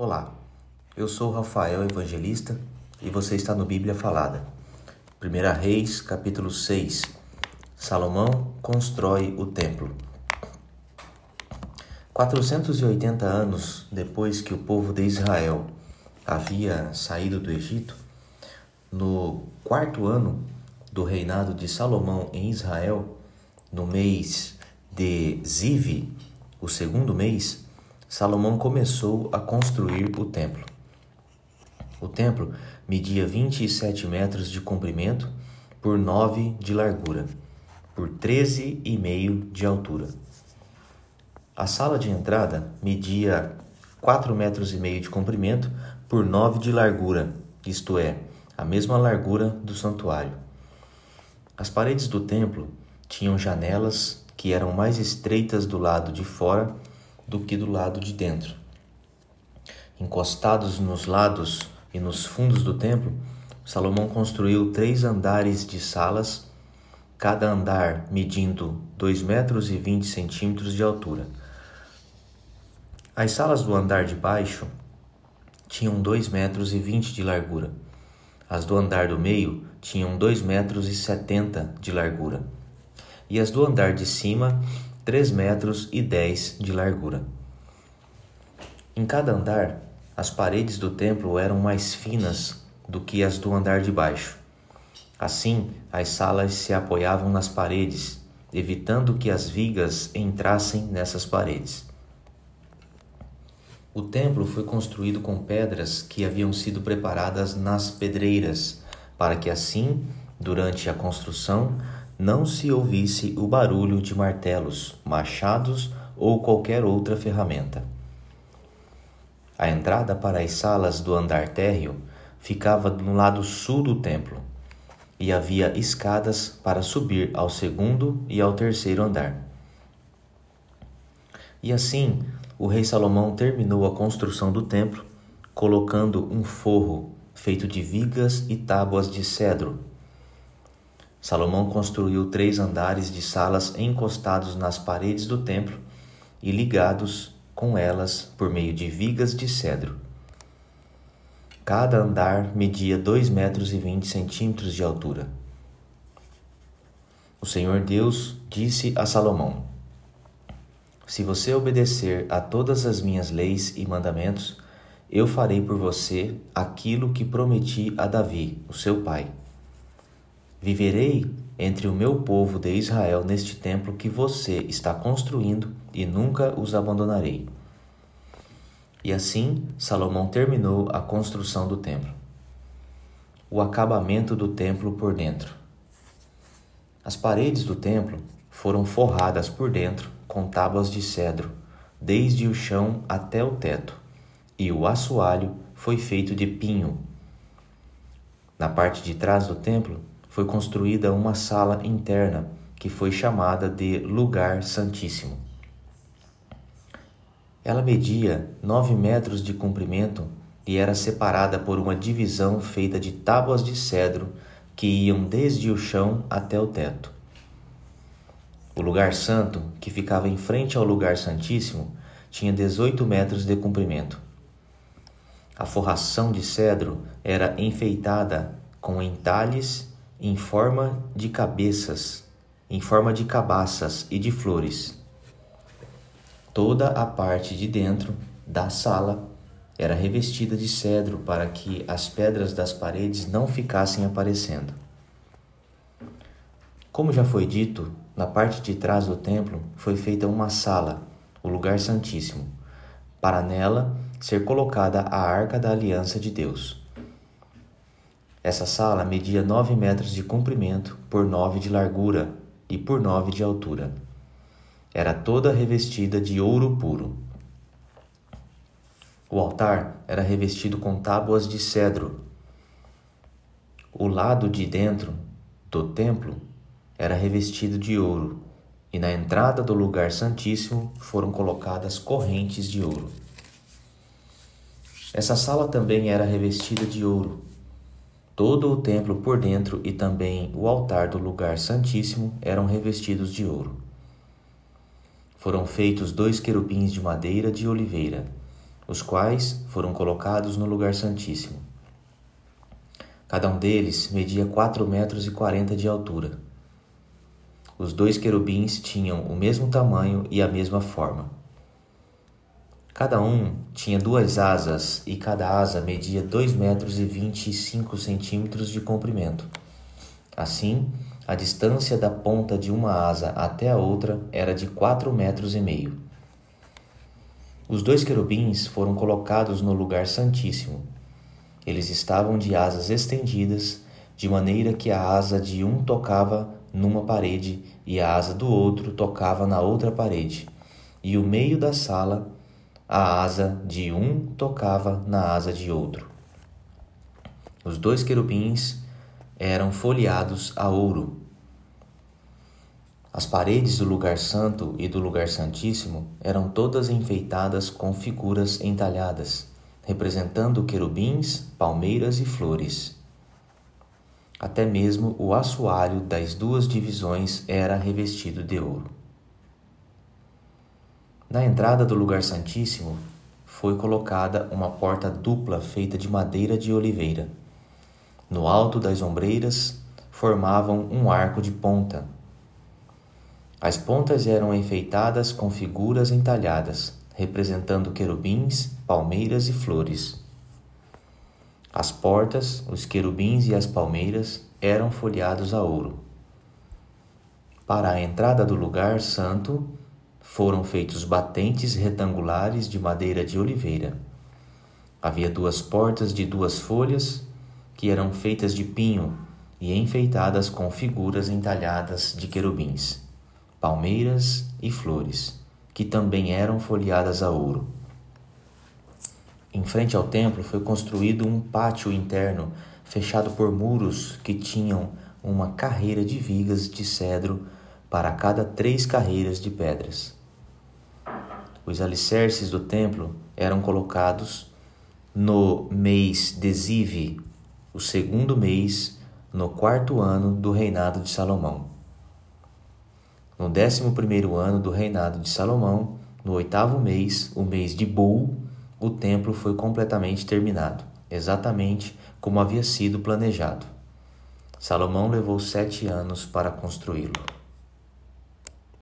Olá, eu sou Rafael Evangelista e você está no Bíblia Falada. 1 Reis, capítulo 6. Salomão constrói o templo. 480 anos depois que o povo de Israel havia saído do Egito, no quarto ano do reinado de Salomão em Israel, no mês de Zive, o segundo mês, Salomão começou a construir o templo. O templo media 27 metros de comprimento por 9 de largura, por 13,5 de altura. A sala de entrada media 4 metros e meio de comprimento por 9 de largura, isto é, a mesma largura do santuário. As paredes do templo tinham janelas que eram mais estreitas do lado de fora do que do lado de dentro. Encostados nos lados e nos fundos do templo, Salomão construiu três andares de salas, cada andar medindo dois metros e vinte centímetros de altura. As salas do andar de baixo tinham dois metros e vinte de largura. As do andar do meio tinham dois metros e setenta de largura. E as do andar de cima 3 metros e 10 de largura. Em cada andar, as paredes do templo eram mais finas do que as do andar de baixo. Assim, as salas se apoiavam nas paredes, evitando que as vigas entrassem nessas paredes. O templo foi construído com pedras que haviam sido preparadas nas pedreiras, para que assim, durante a construção, não se ouvisse o barulho de martelos, machados ou qualquer outra ferramenta. A entrada para as salas do andar térreo ficava no lado sul do templo e havia escadas para subir ao segundo e ao terceiro andar. E assim, o rei Salomão terminou a construção do templo, colocando um forro feito de vigas e tábuas de cedro Salomão construiu três andares de salas encostados nas paredes do templo e ligados com elas por meio de vigas de cedro. Cada andar media dois metros e vinte centímetros de altura. O Senhor Deus disse a Salomão: Se você obedecer a todas as minhas leis e mandamentos, eu farei por você aquilo que prometi a Davi, o seu pai. Viverei entre o meu povo de Israel neste templo que você está construindo e nunca os abandonarei. E assim Salomão terminou a construção do templo. O acabamento do templo por dentro. As paredes do templo foram forradas por dentro com tábuas de cedro, desde o chão até o teto, e o assoalho foi feito de pinho. Na parte de trás do templo foi construída uma sala interna que foi chamada de Lugar Santíssimo. Ela media nove metros de comprimento e era separada por uma divisão feita de tábuas de cedro que iam desde o chão até o teto. O lugar santo, que ficava em frente ao lugar santíssimo, tinha 18 metros de comprimento. A forração de cedro era enfeitada com entalhes em forma de cabeças, em forma de cabaças e de flores. Toda a parte de dentro da sala era revestida de cedro para que as pedras das paredes não ficassem aparecendo. Como já foi dito, na parte de trás do templo foi feita uma sala, o lugar santíssimo, para nela ser colocada a arca da aliança de Deus. Essa sala media 9 metros de comprimento por 9 de largura e por 9 de altura. Era toda revestida de ouro puro. O altar era revestido com tábuas de cedro. O lado de dentro do templo era revestido de ouro, e na entrada do lugar santíssimo foram colocadas correntes de ouro. Essa sala também era revestida de ouro, Todo o templo por dentro e também o altar do lugar santíssimo eram revestidos de ouro. Foram feitos dois querubins de madeira de oliveira. os quais foram colocados no lugar santíssimo. Cada um deles media quatro metros e quarenta de altura. Os dois querubins tinham o mesmo tamanho e a mesma forma. Cada um tinha duas asas e cada asa media dois metros e vinte e cinco centímetros de comprimento. Assim, a distância da ponta de uma asa até a outra era de quatro metros e meio. Os dois querubins foram colocados no lugar santíssimo. Eles estavam de asas estendidas, de maneira que a asa de um tocava numa parede e a asa do outro tocava na outra parede. E o meio da sala, a asa de um tocava na asa de outro. Os dois querubins eram folheados a ouro. As paredes do lugar santo e do lugar santíssimo eram todas enfeitadas com figuras entalhadas, representando querubins, palmeiras e flores. Até mesmo o assoalho das duas divisões era revestido de ouro. Na entrada do lugar santíssimo foi colocada uma porta dupla feita de madeira de oliveira no alto das ombreiras formavam um arco de ponta. As pontas eram enfeitadas com figuras entalhadas, representando querubins, palmeiras e flores. As portas, os querubins e as palmeiras eram folheados a ouro. Para a entrada do lugar santo foram feitos batentes retangulares de madeira de oliveira. Havia duas portas de duas folhas que eram feitas de pinho e enfeitadas com figuras entalhadas de querubins, palmeiras e flores, que também eram folheadas a ouro. Em frente ao templo foi construído um pátio interno fechado por muros que tinham uma carreira de vigas de cedro para cada três carreiras de pedras. Os alicerces do templo eram colocados no mês de o segundo mês, no quarto ano do reinado de Salomão. No décimo primeiro ano do reinado de Salomão, no oitavo mês, o mês de Bul, o templo foi completamente terminado, exatamente como havia sido planejado. Salomão levou sete anos para construí-lo.